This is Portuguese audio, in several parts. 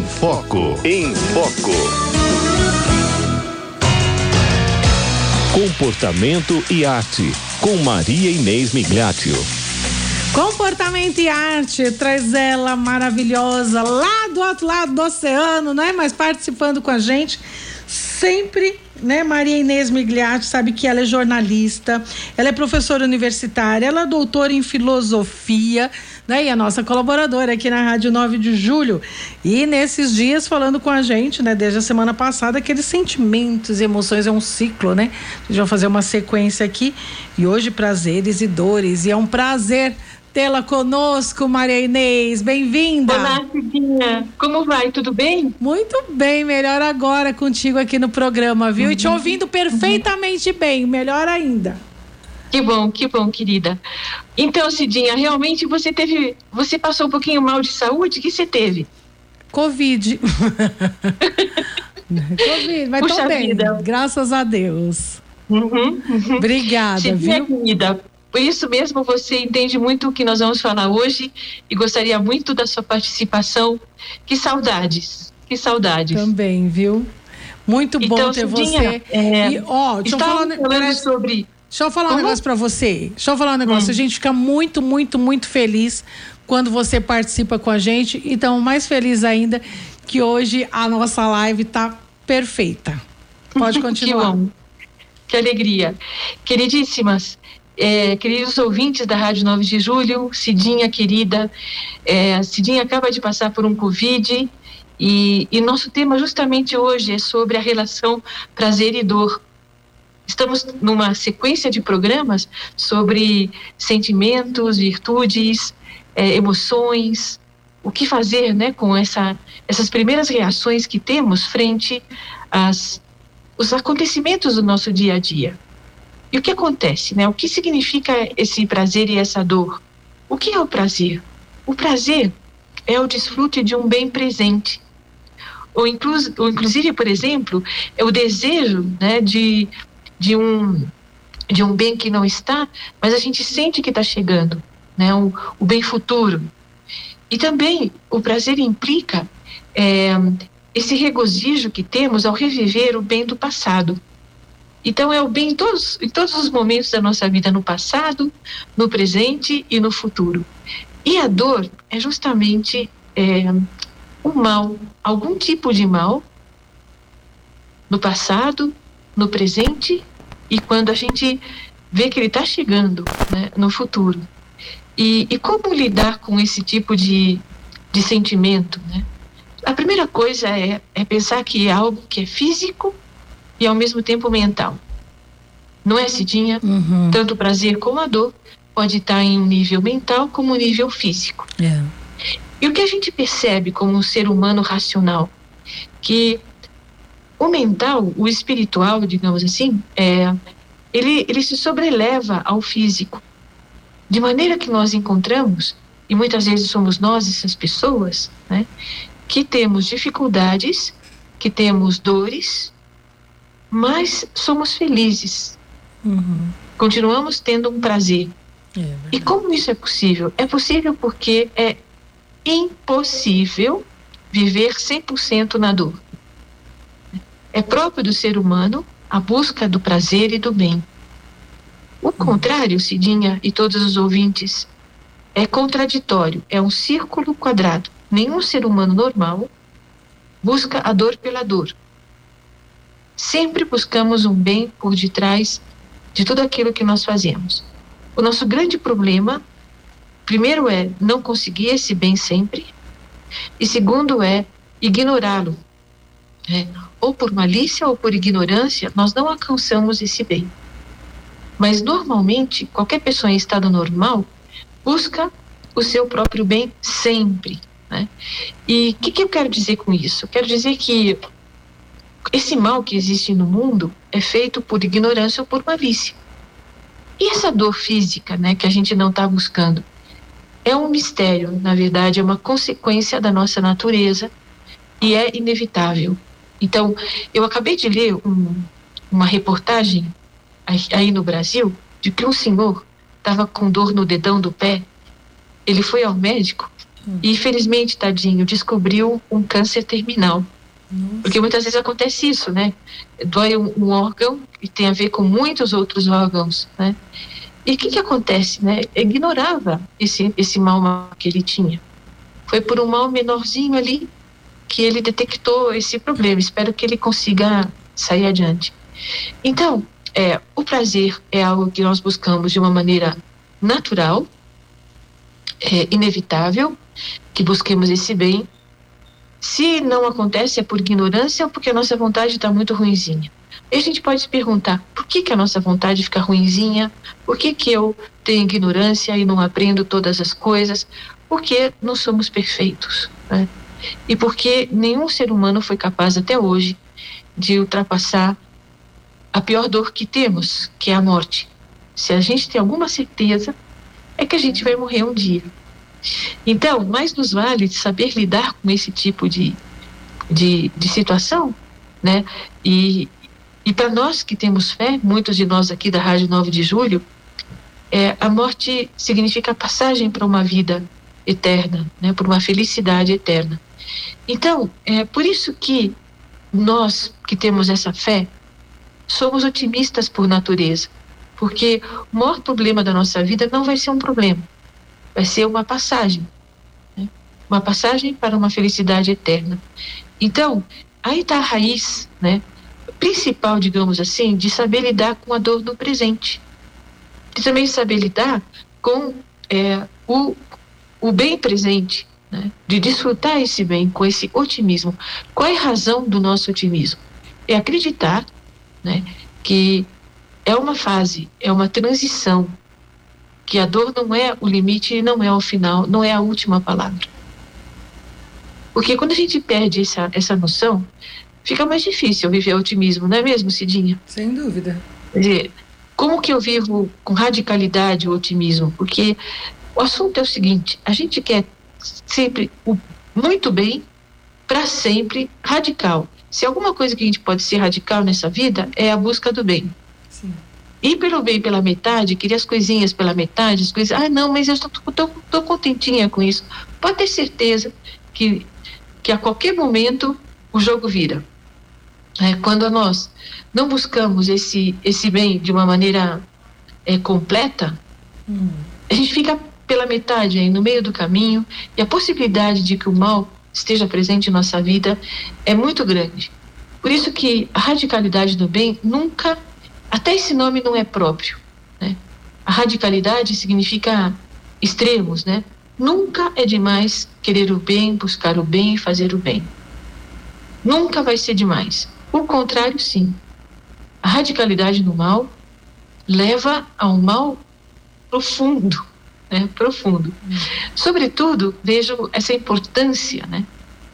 Em Foco. Em Foco. Comportamento e arte. Com Maria Inês Migliaccio. Comportamento e arte, traz ela maravilhosa lá do outro lado do oceano, não é? Mas participando com a gente sempre, né? Maria Inês Migliatti sabe que ela é jornalista, ela é professora universitária, ela é doutora em filosofia, né? E a nossa colaboradora aqui na Rádio 9 de Julho. E nesses dias falando com a gente, né? Desde a semana passada, aqueles sentimentos e emoções é um ciclo, né? A gente vai fazer uma sequência aqui. E hoje, prazeres e dores. E é um prazer tê-la conosco, Maria Inês. Bem-vinda. Olá, Cidinha. Como vai? Tudo bem? Muito bem, melhor agora contigo aqui no programa, viu? Uhum. E te uhum. ouvindo perfeitamente uhum. bem, melhor ainda. Que bom, que bom, querida. Então, Cidinha, realmente você teve. Você passou um pouquinho mal de saúde? O que você teve? Covid. Covid, mas Puxa tô bem, vida. graças a Deus. Uhum, uhum. Obrigada, Cidinha, viu? Querida, por isso mesmo você entende muito o que nós vamos falar hoje e gostaria muito da sua participação. Que saudades, que saudades. Também, viu? Muito bom então, ter Cidinha, você. É, e, ó, eu falar, falando sobre Deixa eu falar um negócio para você. Deixa eu falar um negócio. Hum. A gente fica muito, muito, muito feliz quando você participa com a gente. Então, mais feliz ainda que hoje a nossa live tá perfeita. Pode continuar. que, que alegria. Queridíssimas, é, queridos ouvintes da Rádio 9 de Julho, Cidinha querida, é, Cidinha acaba de passar por um Covid e, e nosso tema justamente hoje é sobre a relação prazer e dor. Estamos numa sequência de programas sobre sentimentos, virtudes, é, emoções, o que fazer né, com essa, essas primeiras reações que temos frente às, aos acontecimentos do nosso dia a dia. E o que acontece, né? O que significa esse prazer e essa dor? O que é o prazer? O prazer é o desfrute de um bem presente. Ou inclusive, por exemplo, é o desejo né, de, de, um, de um bem que não está, mas a gente sente que está chegando, né, o, o bem futuro. E também o prazer implica é, esse regozijo que temos ao reviver o bem do passado. Então é o bem em todos, em todos os momentos da nossa vida, no passado, no presente e no futuro. E a dor é justamente é, mal, algum tipo de mal, no passado, no presente e quando a gente vê que ele está chegando né, no futuro. E, e, como lidar com esse tipo de, de sentimento? Né? A primeira coisa é, é pensar que é algo que é físico e ao mesmo tempo mental. Não é, Cidinha? Uhum. Tanto o prazer como a dor pode estar em um nível mental como um nível físico. É. E o que a gente percebe como um ser humano racional? Que o mental, o espiritual, digamos assim, é, ele, ele se sobreleva ao físico. De maneira que nós encontramos, e muitas vezes somos nós essas pessoas, né, que temos dificuldades, que temos dores, mas somos felizes. Uhum. Continuamos tendo um prazer. É e como isso é possível? É possível porque é impossível viver 100% na dor. É próprio do ser humano a busca do prazer e do bem. O uhum. contrário, Cidinha e todos os ouvintes, é contraditório, é um círculo quadrado. Nenhum ser humano normal busca a dor pela dor. Sempre buscamos um bem por detrás de tudo aquilo que nós fazemos. O nosso grande problema, primeiro é não conseguir esse bem sempre, e segundo é ignorá-lo. É, ou por malícia ou por ignorância, nós não alcançamos esse bem. Mas normalmente, qualquer pessoa em estado normal busca o seu próprio bem sempre. Né? E o que, que eu quero dizer com isso? Eu quero dizer que esse mal que existe no mundo é feito por ignorância ou por malícia. E essa dor física, né, que a gente não está buscando, é um mistério, na verdade, é uma consequência da nossa natureza e é inevitável. Então, eu acabei de ler um, uma reportagem aí no Brasil de que um senhor estava com dor no dedão do pé. Ele foi ao médico Hum. E infelizmente, tadinho, descobriu um câncer terminal. Nossa. Porque muitas vezes acontece isso, né? Dói um, um, órgão e tem a ver com muitos outros órgãos, né? E o que que acontece, né? Ignorava esse, esse mal que ele tinha. Foi por um mal menorzinho ali que ele detectou esse problema. Espero que ele consiga sair adiante. Então, é, o prazer é algo que nós buscamos de uma maneira natural, é inevitável, que busquemos esse bem. Se não acontece é por ignorância ou porque a nossa vontade está muito ruinzinha. E a gente pode se perguntar, por que, que a nossa vontade fica ruinzinha? Por que, que eu tenho ignorância e não aprendo todas as coisas? Porque não somos perfeitos. Né? E porque nenhum ser humano foi capaz até hoje de ultrapassar a pior dor que temos, que é a morte. Se a gente tem alguma certeza, é que a gente vai morrer um dia. Então, mais nos vale saber lidar com esse tipo de, de, de situação, né? E, e para nós que temos fé, muitos de nós aqui da Rádio 9 de Julho, é, a morte significa passagem para uma vida eterna, né? Por uma felicidade eterna. Então, é por isso que nós que temos essa fé, somos otimistas por natureza, porque o maior problema da nossa vida não vai ser um problema, vai ser uma passagem né? uma passagem para uma felicidade eterna. Então, aí está a raiz né, principal, digamos assim, de saber lidar com a dor do presente, de também saber lidar com é, o, o bem presente, né, de desfrutar esse bem com esse otimismo. Qual é a razão do nosso otimismo? É acreditar né, que é uma fase, é uma transição, que a dor não é o limite, não é o final, não é a última palavra. Porque quando a gente perde essa, essa noção, fica mais difícil viver otimismo, não é mesmo, Cidinha? Sem dúvida. Quer dizer, como que eu vivo com radicalidade o otimismo? Porque o assunto é o seguinte: a gente quer sempre o muito bem, para sempre, radical. Se alguma coisa que a gente pode ser radical nessa vida é a busca do bem. Sim. Ir pelo bem pela metade, querer as coisinhas pela metade, as coisas, ah, não, mas eu estou contentinha com isso. Pode ter certeza que, que a qualquer momento o jogo vira. É, quando nós não buscamos esse, esse bem de uma maneira é, completa, hum. a gente fica pela metade aí, no meio do caminho, e a possibilidade de que o mal esteja presente em nossa vida é muito grande. Por isso que a radicalidade do bem nunca, até esse nome não é próprio. Né? A radicalidade significa extremos, né? Nunca é demais querer o bem, buscar o bem, fazer o bem. Nunca vai ser demais. O contrário, sim. A radicalidade do mal leva a um mal profundo, né, profundo. Sobretudo, vejo essa importância né,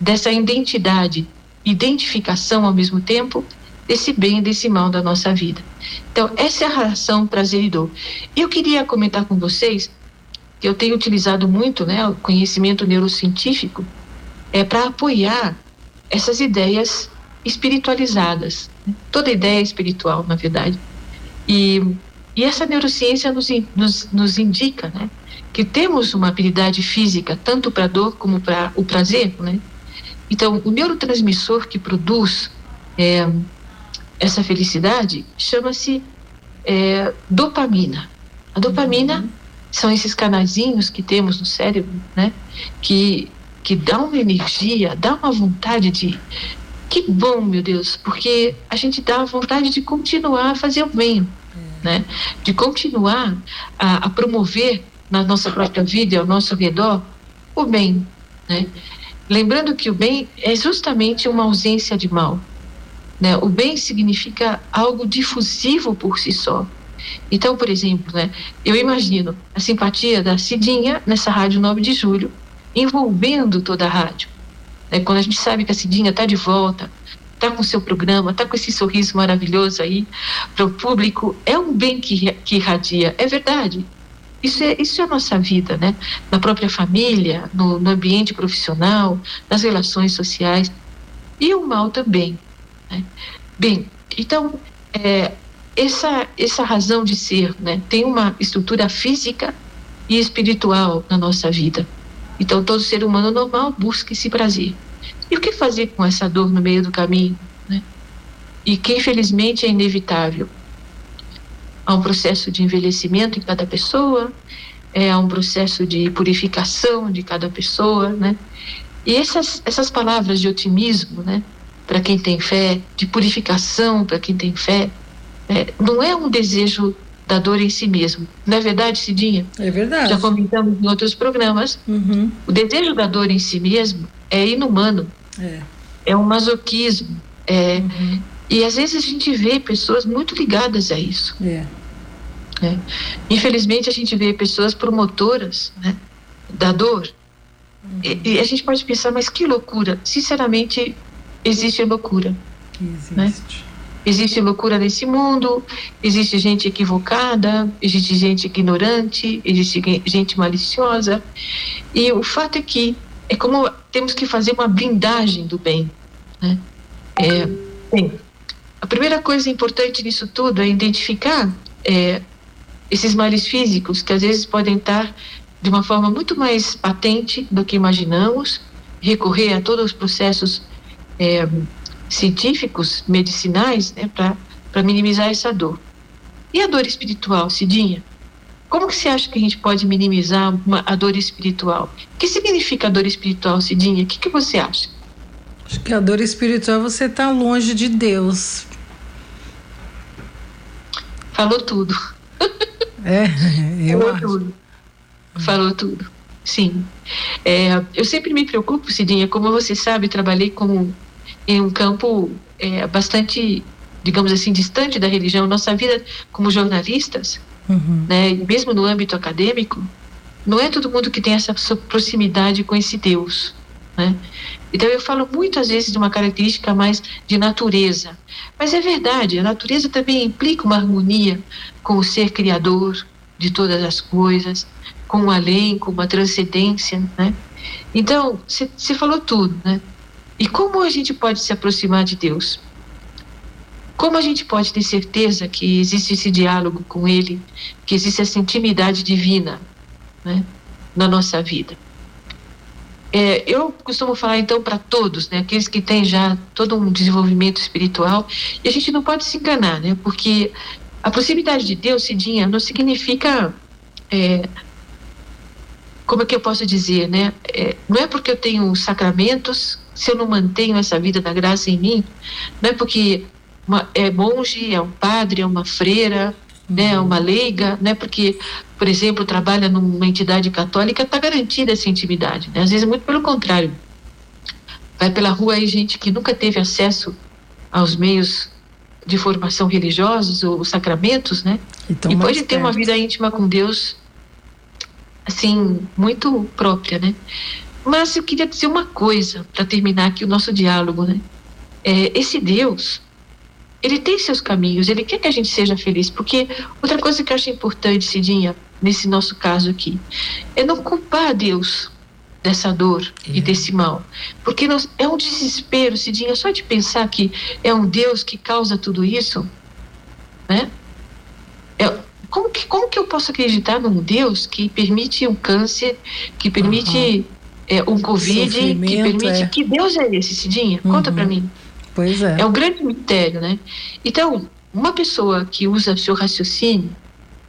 dessa identidade, identificação ao mesmo tempo desse bem e desse mal da nossa vida. Então, essa é a razão prazer e dor. Eu queria comentar com vocês que eu tenho utilizado muito né, o conhecimento neurocientífico é para apoiar essas ideias espiritualizadas. Né? Toda ideia é espiritual, na verdade. E, e essa neurociência nos, nos, nos indica né, que temos uma habilidade física tanto para a dor como para o prazer, né? Então, o neurotransmissor que produz é, essa felicidade chama-se é, dopamina. A dopamina uhum. são esses canaizinhos que temos no cérebro, né? Que que dá uma energia, dá uma vontade de que bom, meu Deus, porque a gente dá a vontade de continuar a fazer o bem. Né? De continuar a, a promover na nossa própria vida e ao nosso redor o bem, né? Lembrando que o bem é justamente uma ausência de mal, né? O bem significa algo difusivo por si só. Então, por exemplo, né, eu imagino a simpatia da Cidinha nessa rádio 9 de julho, envolvendo toda a rádio. Né? Quando a gente sabe que a Cidinha está de volta, está com seu programa, está com esse sorriso maravilhoso aí para o público, é um bem que, que irradia, é verdade. Isso é, isso é a nossa vida, né? Na própria família, no, no ambiente profissional, nas relações sociais. E o mal também. Né? Bem, então, é, essa, essa razão de ser né, tem uma estrutura física e espiritual na nossa vida. Então, todo ser humano normal busca esse prazer. E o que fazer com essa dor no meio do caminho? Né? E que, infelizmente, é inevitável. Há um processo de envelhecimento em cada pessoa, é um processo de purificação de cada pessoa, né? E essas, essas palavras de otimismo, né? Para quem tem fé, de purificação para quem tem fé, é, não é um desejo da dor em si mesmo. Não é verdade, Cidinha? É verdade. Já comentamos em outros programas. Uhum. O desejo da dor em si mesmo é inumano. É. É um masoquismo. É, Uhum. E às vezes a gente vê pessoas muito ligadas a isso. É. né? Infelizmente a gente vê pessoas promotoras né, da dor. E, e a gente pode pensar, mas que loucura! Sinceramente, existe loucura. Existe. Existe loucura nesse mundo, existe gente equivocada, existe gente ignorante, existe ge- gente maliciosa. E o fato é que é como temos que fazer uma blindagem do bem. Né? É, a primeira coisa importante nisso tudo é identificar é, esses males físicos que às vezes podem estar de uma forma muito mais patente do que imaginamos, recorrer a todos os processos é, científicos, medicinais, né, para minimizar essa dor. E a dor espiritual, Cidinha? Como que você acha que a gente pode minimizar uma, a dor espiritual? O que significa a dor espiritual, Cidinha? O que, que você acha? Acho que a dor espiritual você tá longe de Deus. Falou tudo. É, eu Falou acho. tudo. Falou tudo. Sim. É, eu sempre me preocupo, Cidinha, como você sabe, trabalhei como em um campo é, bastante, digamos assim, distante da religião. Nossa vida como jornalistas, Uhum. né, mesmo no âmbito acadêmico, não é todo mundo que tem essa proximidade com esse Deus, né? Então eu falo muitas vezes de uma característica mais de natureza, mas é verdade, a natureza também implica uma harmonia com o ser criador de todas as coisas, com o além, com uma transcendência, né? Então, você falou tudo, né? E como a gente pode se aproximar de Deus? Como a gente pode ter certeza que existe esse diálogo com Ele, que existe essa intimidade divina né, na nossa vida? É, eu costumo falar então para todos, né, aqueles que têm já todo um desenvolvimento espiritual, e a gente não pode se enganar, né, porque a proximidade de Deus, Cidinha, não significa. É, como é que eu posso dizer, né? É, não é porque eu tenho sacramentos, se eu não mantenho essa vida da graça em mim, não é porque uma, é monge, é um padre, é uma freira, né, é uma leiga, não é porque, por exemplo, trabalha numa entidade católica, está garantida essa intimidade. Né? Às vezes, muito pelo contrário. Vai pela rua aí gente que nunca teve acesso aos meios de formação religiosos ou sacramentos, né? Então, e pode ter uma vida íntima com Deus, assim, muito própria, né? Mas eu queria dizer uma coisa para terminar aqui o nosso diálogo, né? É, esse Deus, ele tem seus caminhos, ele quer que a gente seja feliz, porque outra coisa que eu acho importante, Cidinha, nesse nosso caso aqui, é não culpar Deus dessa dor e É. desse mal, porque nós, é um desespero, Cidinha, só de pensar que é um Deus que causa tudo isso, né? É, como, que, como que eu posso acreditar num Deus que permite um câncer, que permite é, um Covid, que permite. é. Que Deus é esse, Cidinha? Conta Uhum. para mim. Pois é. É um grande mistério, né? Então, uma pessoa que usa seu raciocínio,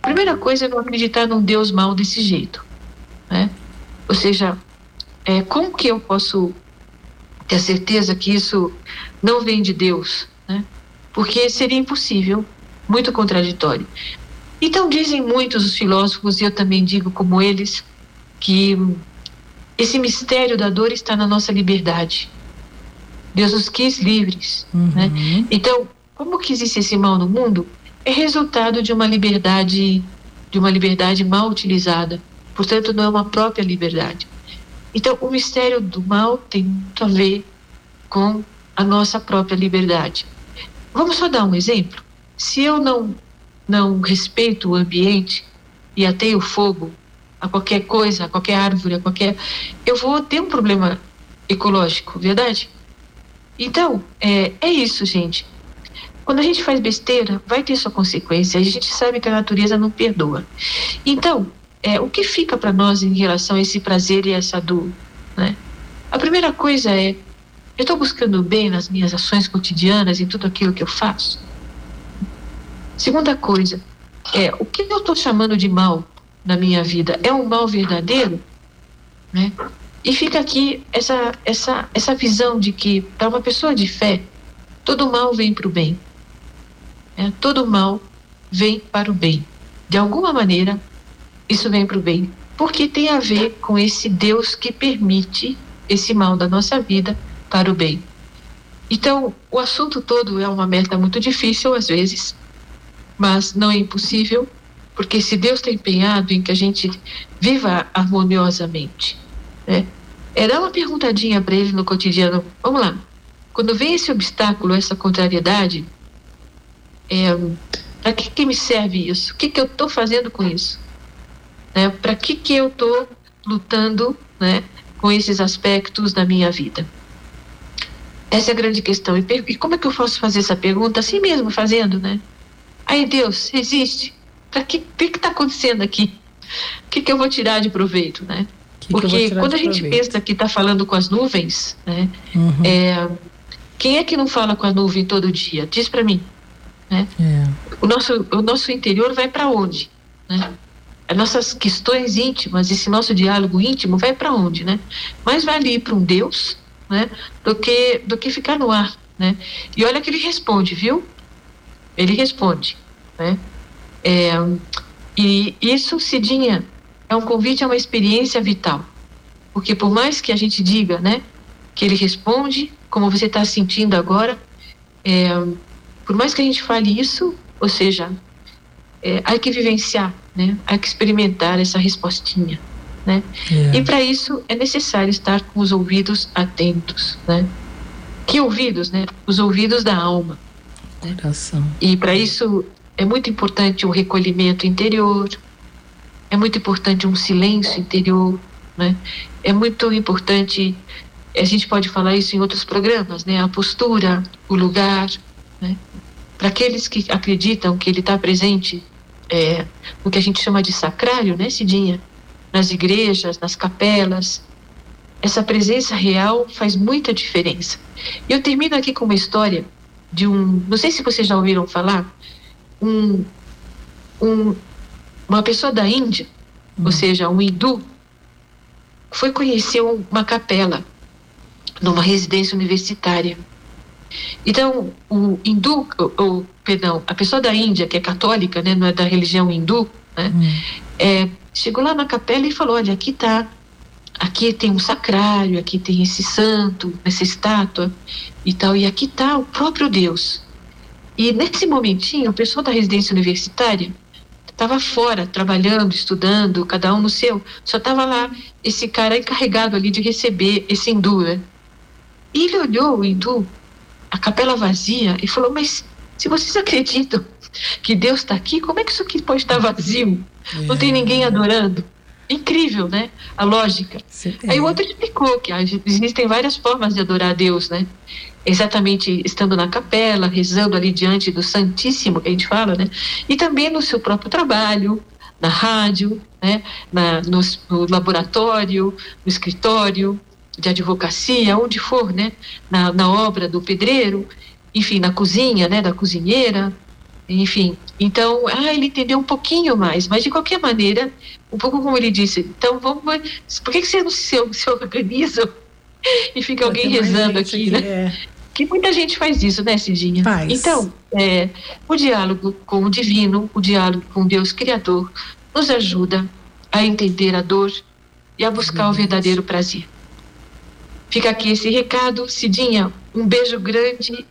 a primeira coisa é não acreditar num Deus mau desse jeito, né? Ou seja, é, como que eu posso ter certeza que isso não vem de Deus, né? Porque seria impossível, muito contraditório. Então dizem muitos os filósofos e eu também digo como eles que esse mistério da dor está na nossa liberdade. Deus nos quis livres, né? Uhum. Então, como que existe esse mal no mundo? É resultado de uma liberdade, de uma liberdade mal utilizada. Portanto, não é uma própria liberdade. Então, o mistério do mal tem muito a ver com a nossa própria liberdade. Vamos só dar um exemplo. Se eu não não respeito o ambiente e ateio fogo a qualquer coisa, a qualquer árvore, a qualquer, eu vou ter um problema ecológico, verdade? Então, é, é isso, gente. Quando a gente faz besteira, vai ter sua consequência. A gente sabe que a natureza não perdoa. Então, é, o que fica para nós em relação a esse prazer e essa dor, né? A primeira coisa é, eu estou buscando bem nas minhas ações cotidianas, em tudo aquilo que eu faço? Segunda coisa, é, o que eu estou chamando de mal na minha vida? É um mal verdadeiro? Né? E fica aqui essa, essa, essa visão de que, para uma pessoa de fé, todo mal vem para o bem. É, todo mal vem para o bem. De alguma maneira, isso vem para o bem. Porque tem a ver com esse Deus que permite esse mal da nossa vida para o bem. Então, o assunto todo é uma meta muito difícil às vezes, mas não é impossível, porque se Deus está empenhado em que a gente viva harmoniosamente, né? É dar uma perguntadinha para ele no cotidiano. Vamos lá. Quando vem esse obstáculo, essa contrariedade, é, para que, que me serve isso? O que, que eu estou fazendo com isso? Né? Para que, que eu estou lutando né, com esses aspectos da minha vida? Essa é a grande questão. E, e como é que eu posso fazer essa pergunta? Assim mesmo, fazendo, né? Aí, Deus, existe. Para que que está acontecendo aqui? O que, que eu vou tirar de proveito, né? Que Porque que quando a gente proveito? pensa que está falando com as nuvens, né? Uhum. É, quem é que não fala com a nuvem todo dia? Diz para mim. Né? É. O, nosso, o nosso interior vai para onde? Né? As nossas questões íntimas, esse nosso diálogo íntimo vai para onde, né? Mais vale ir para um Deus, né? Do que do que ficar no ar, né? E olha que ele responde, viu? Ele responde, né? É, e isso, Cidinha, é um convite a uma experiência vital. Porque por mais que a gente diga, né, que ele responde, como você está sentindo agora, é, por mais que a gente fale isso, ou seja, é, há que vivenciar, né, há que experimentar essa respostinha, né? É. E para isso é necessário estar com os ouvidos atentos, né? Que ouvidos, né? Os ouvidos da alma. Coração. E para isso é muito importante um recolhimento interior, é muito importante um silêncio interior, né? É muito importante, a gente pode falar isso em outros programas, né? A postura, o lugar, né? Para aqueles que acreditam que ele está presente é, que a gente chama de sacrário, né, Cidinha? Nas igrejas, nas capelas, essa presença real faz muita diferença. E eu termino aqui com uma história de um, não sei se vocês já ouviram falar, um, um uma pessoa da Índia, ou uhum. seja, um hindu, foi conhecer uma capela numa residência universitária. Então, o hindu, ou, perdão, a pessoa da Índia, que é católica, né, não é da religião hindu, né, uhum. é, chegou lá na capela e falou: Olha, aqui está aqui tem um sacrário, aqui tem esse santo, essa estátua e tal, e aqui está o próprio Deus. E nesse momentinho, o pessoal da residência universitária estava fora, trabalhando, estudando, cada um no seu, só estava lá esse cara encarregado ali de receber esse hindu, né? E ele olhou o hindu, a capela vazia, e falou: Mas se vocês acreditam que Deus está aqui, como é que isso aqui pode estar vazio? Não tem ninguém adorando? Incrível, né? A lógica. Sim, é. Aí o outro explicou que existem várias formas de adorar a Deus, né? Exatamente estando na capela, rezando ali diante do Santíssimo, que a gente fala, né? E também no seu próprio trabalho, na rádio, né? Na, no, no laboratório, no escritório de advocacia, onde for, né? Na, na obra do pedreiro, enfim, na cozinha, né? Da cozinheira, enfim, então, ah, ele entendeu um pouquinho mais, mas de qualquer maneira, um pouco como ele disse, então vamos, por que, que você não se, se organiza e fica alguém rezando aqui, né? É. Que muita gente faz isso, né, Cidinha? Faz. Então, é, o diálogo com o divino, o diálogo com Deus Criador, nos ajuda a entender a dor e a buscar o verdadeiro prazer. Fica aqui esse recado, Cidinha. Um beijo grande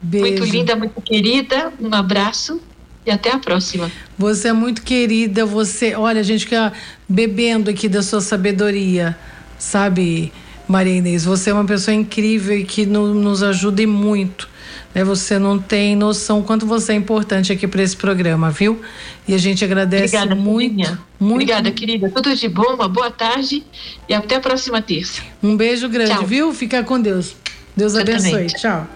Beijo. Muito linda, muito querida. Um abraço e até a próxima. Você é muito querida, você, olha, a gente fica bebendo aqui da sua sabedoria, sabe, Maria Inês? Você é uma pessoa incrível e que no, nos ajuda muito. Né? Você não tem noção quanto você é importante aqui para esse programa, viu? E a gente agradece Obrigada, muito, muito. Obrigada, querida. Tudo de bom, uma boa tarde e até a próxima terça. Um beijo grande, Tchau. viu? Fica com Deus. Deus abençoe. Tchau.